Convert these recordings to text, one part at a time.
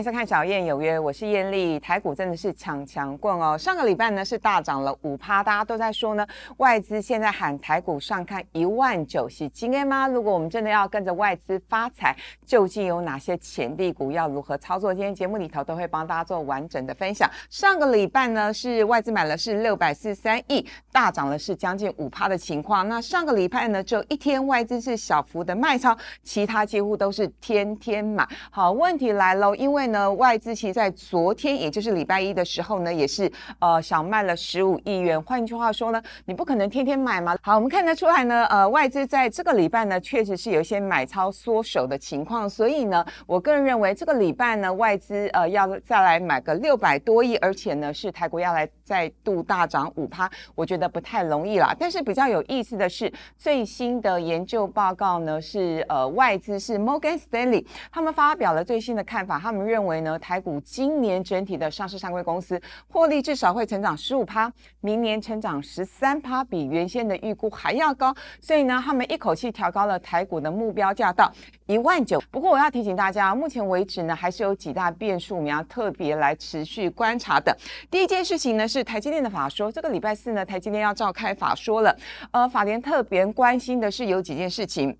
迎收看《小燕有约》，我是燕丽。台股真的是强强棍哦，上个礼拜呢是大涨了五趴，大家都在说呢，外资现在喊台股上看一万九是今天吗？如果我们真的要跟着外资发财，究竟有哪些潜力股要如何操作？今天节目里头都会帮大家做完整的分享。上个礼拜呢是外资买了是六百四十三亿，大涨了是将近五趴的情况。那上个礼拜呢就一天外资是小幅的卖超，其他几乎都是天天买。好，问题来喽，因为呢，外资其实在昨天，也就是礼拜一的时候呢，也是呃小卖了十五亿元。换句话说呢，你不可能天天买嘛。好，我们看得出来呢，呃，外资在这个礼拜呢，确实是有一些买超缩手的情况。所以呢，我个人认为这个礼拜呢，外资呃要再来买个六百多亿，而且呢是台股要来再度大涨五趴，我觉得不太容易啦。但是比较有意思的是，最新的研究报告呢是呃外资是 Morgan Stanley 他们发表了最新的看法，他们认为呢，台股今年整体的上市上柜公司获利至少会成长十五趴，明年成长十三趴，比原先的预估还要高。所以呢，他们一口气调高了台股的目标价到一万九。不过我要提醒大家，目前为止呢，还是有几大变数，我们要特别来持续观察的。第一件事情呢，是台积电的法说，这个礼拜四呢，台积电要召开法说了。呃，法联特别关心的是有几件事情。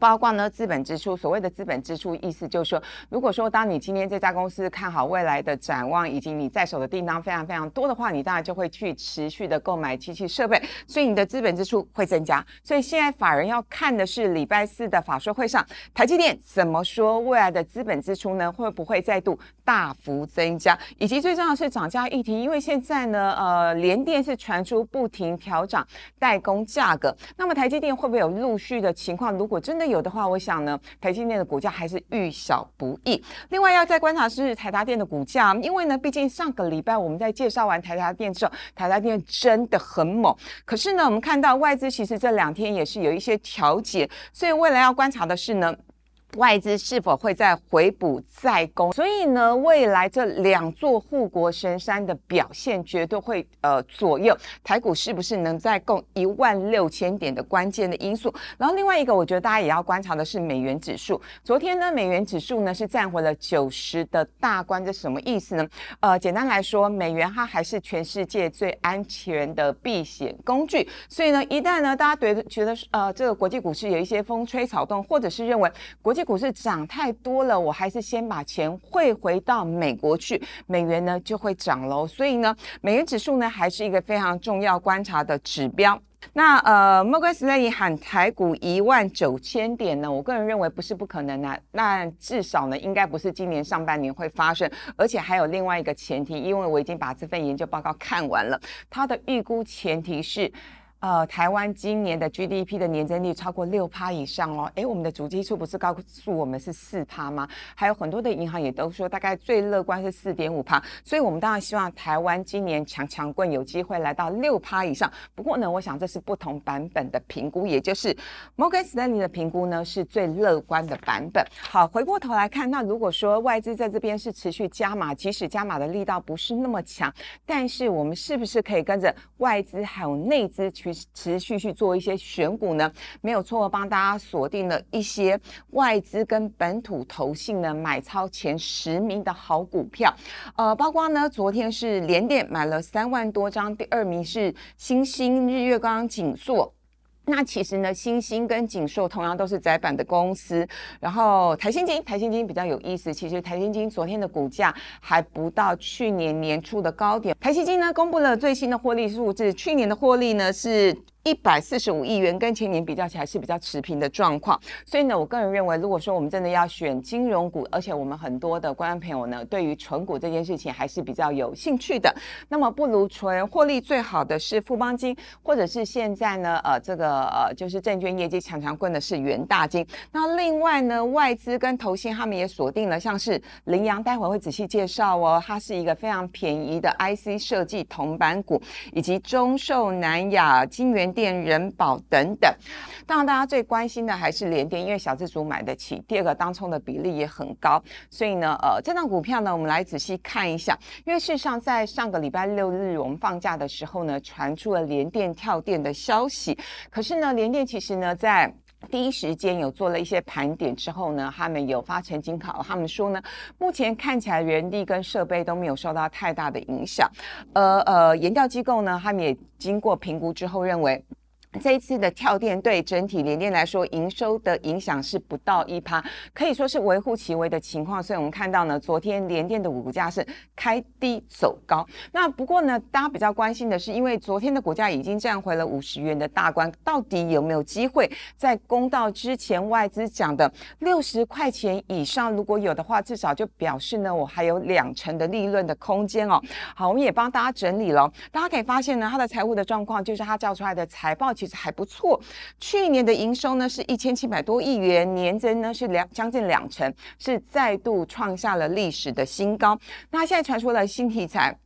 包括呢资本支出，所谓的资本支出意思就是说，如果说当你今天这家公司看好未来的展望，以及你在手的订单非常非常多的话，你当然就会去持续的购买机器设备，所以你的资本支出会增加。所以现在法人要看的是礼拜四的法说会上，台积电怎么说未来的资本支出呢？会不会再度大幅增加？以及最重要的是涨价议题，因为现在呢，呃，联电是传出不停调涨代工价格，那么台积电会不会有陆续的情况？如果真的有的话，我想呢，台积电的股价还是遇小不易。另外要再观察是台达电的股价，因为呢，毕竟上个礼拜我们在介绍完台达电之后，台达电真的很猛。可是呢，我们看到外资其实这两天也是有一些调节，所以未来要观察的是呢。外资是否会再回补再攻？所以呢，未来这两座护国神山的表现绝对会呃左右台股是不是能再攻一万六千点的关键的因素。然后另外一个，我觉得大家也要观察的是美元指数。昨天呢，美元指数呢是站回了九十的大关，这什么意思呢？呃，简单来说，美元它还是全世界最安全的避险工具。所以呢，一旦呢大家觉得觉得呃这个国际股市有一些风吹草动，或者是认为国际股市涨太多了，我还是先把钱汇回到美国去，美元呢就会涨喽。所以呢，美元指数呢还是一个非常重要观察的指标。那呃，摩根斯丹利喊台股一万九千点呢，我个人认为不是不可能的。那至少呢，应该不是今年上半年会发生，而且还有另外一个前提，因为我已经把这份研究报告看完了，它的预估前提是。呃，台湾今年的 GDP 的年增率超过六趴以上哦。诶，我们的主基数不是告诉我们是四趴吗？还有很多的银行也都说，大概最乐观是四点五趴。所以，我们当然希望台湾今年强强棍有机会来到六趴以上。不过呢，我想这是不同版本的评估，也就是摩根斯丹利的评估呢是最乐观的版本。好，回过头来看，那如果说外资在这边是持续加码，即使加码的力道不是那么强，但是我们是不是可以跟着外资还有内资去？去持续去做一些选股呢，没有错，帮大家锁定了一些外资跟本土投信呢买超前十名的好股票，呃，包括呢昨天是联电买了三万多张，第二名是星星日月光、锦硕。那其实呢，新星跟锦硕同样都是窄板的公司。然后台新金，台新金比较有意思。其实台新金昨天的股价还不到去年年初的高点。台新金呢，公布了最新的获利数字，去年的获利呢是。一百四十五亿元跟前年比较起来是比较持平的状况，所以呢，我个人认为，如果说我们真的要选金融股，而且我们很多的观众朋友呢，对于纯股这件事情还是比较有兴趣的，那么不如纯获利最好的是富邦金，或者是现在呢，呃，这个呃，就是证券业绩强强棍的是元大金。那另外呢，外资跟投信他们也锁定了，像是羚羊，待会会仔细介绍哦，它是一个非常便宜的 IC 设计铜板股，以及中寿、南亚、金源。电人保等等，当然大家最关心的还是联电，因为小资族买得起。第二个当冲的比例也很高，所以呢，呃，这张股票呢，我们来仔细看一下。因为事实上，在上个礼拜六日我们放假的时候呢，传出了联电跳电的消息。可是呢，联电其实呢，在第一时间有做了一些盘点之后呢，他们有发成经考，他们说呢，目前看起来人力跟设备都没有受到太大的影响。呃呃，研调机构呢，他们也经过评估之后认为。这一次的跳电对整体联电来说，营收的影响是不到一趴，可以说是微乎其微的情况。所以我们看到呢，昨天联电的股价是开低走高。那不过呢，大家比较关心的是，因为昨天的股价已经站回了五十元的大关，到底有没有机会在公道之前外资讲的六十块钱以上？如果有的话，至少就表示呢，我还有两成的利润的空间哦。好，我们也帮大家整理了，大家可以发现呢，它的财务的状况就是它叫出来的财报其还不错，去年的营收呢是一千七百多亿元，年增呢是两将近两成，是再度创下了历史的新高。那现在传出了新题材。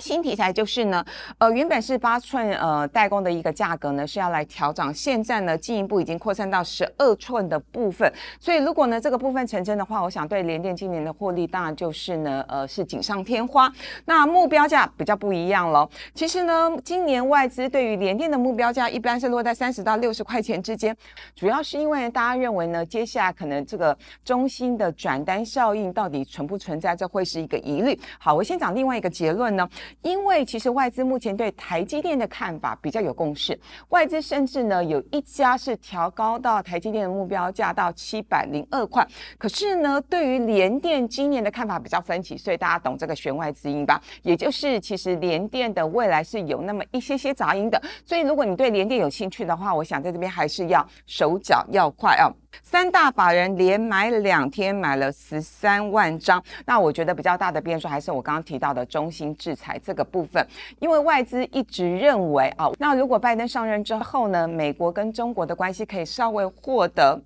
新题材就是呢，呃，原本是八寸呃代工的一个价格呢是要来调整，现在呢进一步已经扩散到十二寸的部分，所以如果呢这个部分成真的话，我想对联电今年的获利当然就是呢呃是锦上添花。那目标价比较不一样了，其实呢今年外资对于联电的目标价一般是落在三十到六十块钱之间，主要是因为大家认为呢接下来可能这个中心的转单效应到底存不存在，这会是一个疑虑。好，我先讲另外一个结论呢。因为其实外资目前对台积电的看法比较有共识，外资甚至呢有一家是调高到台积电的目标价到七百零二块，可是呢对于联电今年的看法比较分歧，所以大家懂这个弦外之音吧？也就是其实联电的未来是有那么一些些杂音的，所以如果你对联电有兴趣的话，我想在这边还是要手脚要快啊。三大法人连买两天买了十三万张，那我觉得比较大的变数还是我刚刚提到的中心制裁这个部分，因为外资一直认为啊，那如果拜登上任之后呢，美国跟中国的关系可以稍微获得。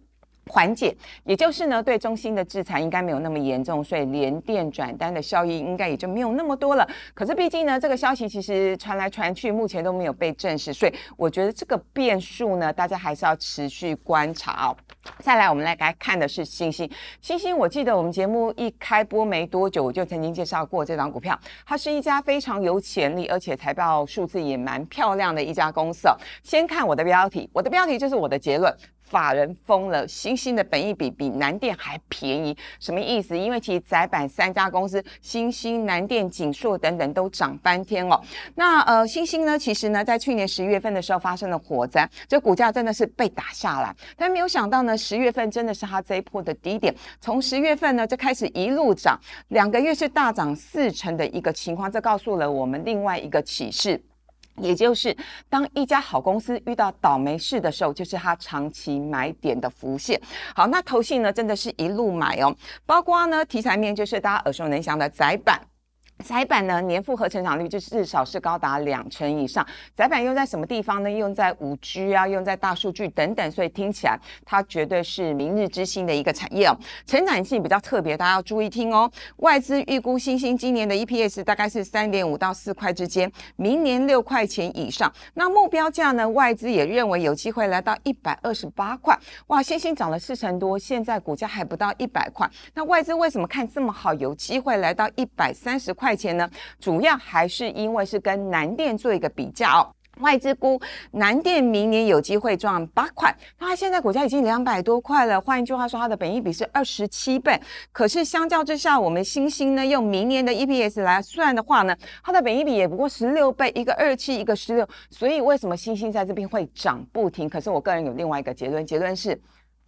缓解，也就是呢，对中心的制裁应该没有那么严重，所以连电转单的效益应该也就没有那么多了。可是毕竟呢，这个消息其实传来传去，目前都没有被证实，所以我觉得这个变数呢，大家还是要持续观察哦。再来，我们来来看的是星星。星星，我记得我们节目一开播没多久，我就曾经介绍过这张股票，它是一家非常有潜力，而且财报数字也蛮漂亮的一家公司。先看我的标题，我的标题就是我的结论。法人疯了，新兴的本益比比南电还便宜，什么意思？因为其实窄板三家公司，新兴、南电、景硕等等都涨翻天哦。那呃，新兴呢，其实呢，在去年十一月份的时候发生了火灾，这股价真的是被打下来。但没有想到呢，十月份真的是它这一波的低点，从十月份呢就开始一路涨，两个月是大涨四成的一个情况，这告诉了我们另外一个启示。也就是，当一家好公司遇到倒霉事的时候，就是它长期买点的浮现。好，那投信呢，真的是一路买哦，包括呢题材面，就是大家耳熟能详的窄板。窄板呢，年复合成长率就至少是高达两成以上。窄板用在什么地方呢？用在五 G 啊，用在大数据等等，所以听起来它绝对是明日之星的一个产业哦。成长性比较特别，大家要注意听哦。外资预估新兴今年的 EPS 大概是三点五到四块之间，明年六块钱以上。那目标价呢？外资也认为有机会来到一百二十八块。哇，新兴涨了四成多，现在股价还不到一百块。那外资为什么看这么好？有机会来到一百三十块？块钱呢，主要还是因为是跟南电做一个比较，外资估南电明年有机会赚八块，它现在股价已经两百多块了，换一句话说，它的本益比是二十七倍。可是相较之下，我们星星呢，用明年的 EPS 来算的话呢，它的本益比也不过十六倍，一个二七，一个十六，所以为什么星星在这边会涨不停？可是我个人有另外一个结论，结论是。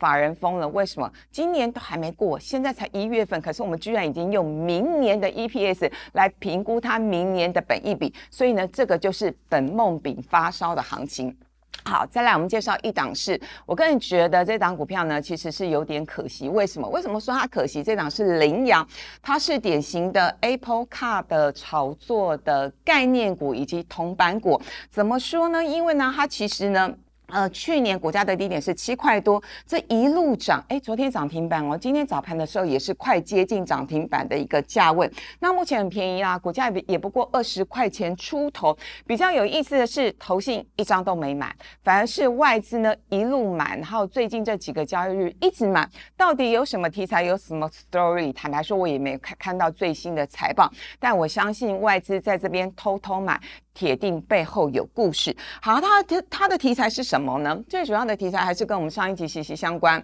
法人疯了，为什么今年都还没过，现在才一月份，可是我们居然已经用明年的 EPS 来评估它明年的本益比，所以呢，这个就是本梦饼发烧的行情。好，再来我们介绍一档是，我个人觉得这档股票呢，其实是有点可惜。为什么？为什么说它可惜？这档是羚羊，它是典型的 Apple Car 的炒作的概念股以及铜板股。怎么说呢？因为呢，它其实呢。呃，去年股价的低点是七块多，这一路涨，哎，昨天涨停板哦，今天早盘的时候也是快接近涨停板的一个价位。那目前很便宜啦，股价也也不过二十块钱出头。比较有意思的是，投信一张都没买，反而是外资呢一路买，然后最近这几个交易日一直买。到底有什么题材，有什么 story？坦白说，我也没看看到最新的财报，但我相信外资在这边偷偷买，铁定背后有故事。好，它的它的题材是什么？么呢？最主要的题材还是跟我们上一集息息相关。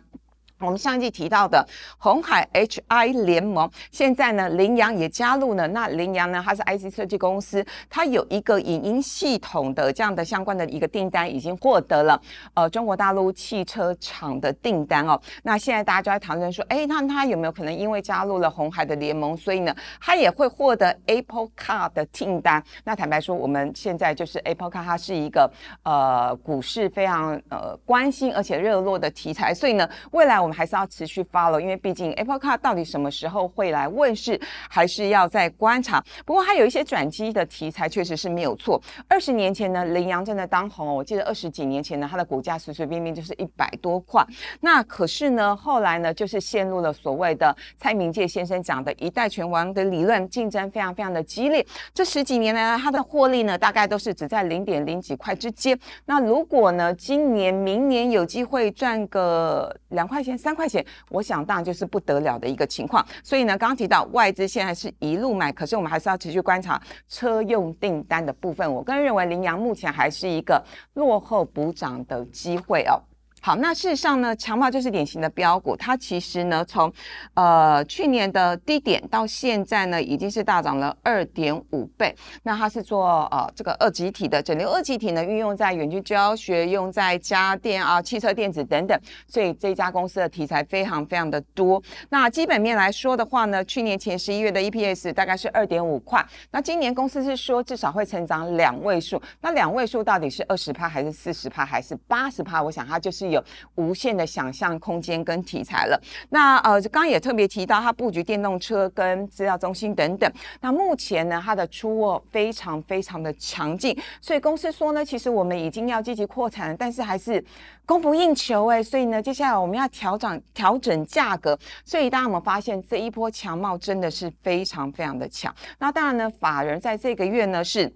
我们上一季提到的红海 HI 联盟，现在呢，羚羊也加入了。那羚羊呢，它是 IC 设计公司，它有一个影音系统的这样的相关的一个订单，已经获得了呃中国大陆汽车厂的订单哦。那现在大家就在讨论说，哎，那它有没有可能因为加入了红海的联盟，所以呢，它也会获得 Apple Car 的订单？那坦白说，我们现在就是 Apple Car，它是一个呃股市非常呃关心而且热络的题材，所以呢，未来。我们还是要持续 follow，因为毕竟 Apple Car 到底什么时候会来问世，还是要再观察。不过它有一些转机的题材，确实是没有错。二十年前呢，羚羊真的当红，我记得二十几年前呢，它的股价随随便便就是一百多块。那可是呢，后来呢，就是陷入了所谓的蔡明介先生讲的一代拳王的理论，竞争非常非常的激烈。这十几年来呢，它的获利呢，大概都是只在零点零几块之间。那如果呢，今年、明年有机会赚个两块钱。三块钱，我想当然就是不得了的一个情况。所以呢，刚刚提到外资现在是一路买，可是我们还是要持续观察车用订单的部分。我个人认为，羚羊目前还是一个落后补涨的机会哦。好，那事实上呢，强茂就是典型的标股，它其实呢，从呃去年的低点到现在呢，已经是大涨了二点五倍。那它是做呃这个二极体的整流二极体呢，运用在远距教学、用在家电啊、汽车电子等等，所以这家公司的题材非常非常的多。那基本面来说的话呢，去年前十一月的 EPS 大概是二点五块，那今年公司是说至少会成长两位数。那两位数到底是二十帕还是四十帕还是八十帕？我想它就是有。无限的想象空间跟题材了。那呃，刚刚也特别提到，它布局电动车跟资料中心等等。那目前呢，它的出货非常非常的强劲，所以公司说呢，其实我们已经要积极扩产了，但是还是供不应求哎。所以呢，接下来我们要调整调整价格。所以大家有发现，这一波强貌真的是非常非常的强？那当然呢，法人在这个月呢是。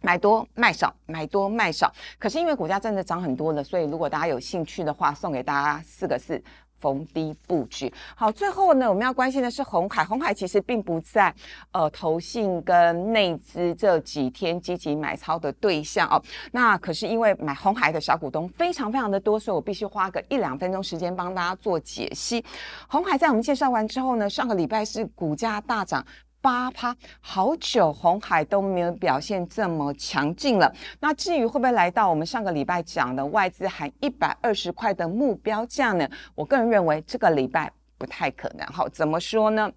买多卖少，买多卖少。可是因为股价真的涨很多了，所以如果大家有兴趣的话，送给大家四个字：逢低布局。好，最后呢，我们要关心的是红海。红海其实并不在呃投信跟内资这几天积极买超的对象哦。那可是因为买红海的小股东非常非常的多，所以我必须花个一两分钟时间帮大家做解析。红海在我们介绍完之后呢，上个礼拜是股价大涨。八趴，好久红海都没有表现这么强劲了。那至于会不会来到我们上个礼拜讲的外资含一百二十块的目标价呢？我个人认为这个礼拜不太可能。好，怎么说呢？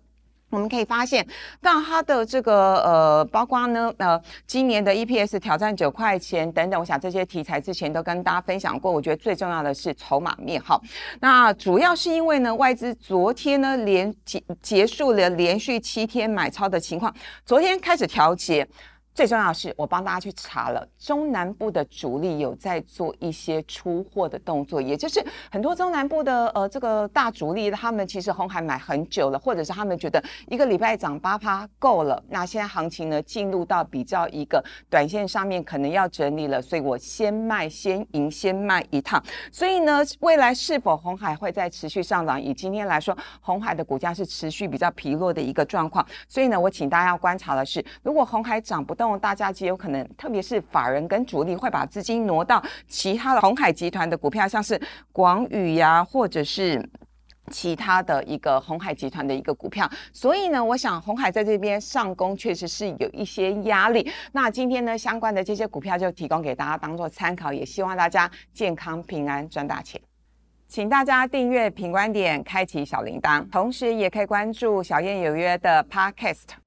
我们可以发现，到它的这个呃，包括呢，呃，今年的 EPS 挑战九块钱等等，我想这些题材之前都跟大家分享过。我觉得最重要的是筹码面哈。那主要是因为呢，外资昨天呢连结结束了连续七天买超的情况，昨天开始调节。最重要的是，我帮大家去查了，中南部的主力有在做一些出货的动作，也就是很多中南部的呃这个大主力，他们其实红海买很久了，或者是他们觉得一个礼拜涨八趴够了，那现在行情呢进入到比较一个短线上面可能要整理了，所以我先卖先赢先卖一趟，所以呢未来是否红海会再持续上涨？以今天来说，红海的股价是持续比较疲弱的一个状况，所以呢我请大家要观察的是，如果红海涨不到动。大家极有可能，特别是法人跟主力会把资金挪到其他的红海集团的股票，像是广宇呀，或者是其他的一个红海集团的一个股票。所以呢，我想红海在这边上攻确实是有一些压力。那今天呢，相关的这些股票就提供给大家当做参考，也希望大家健康平安赚大钱。请大家订阅品观点，开启小铃铛，同时也可以关注小燕有约的 Podcast。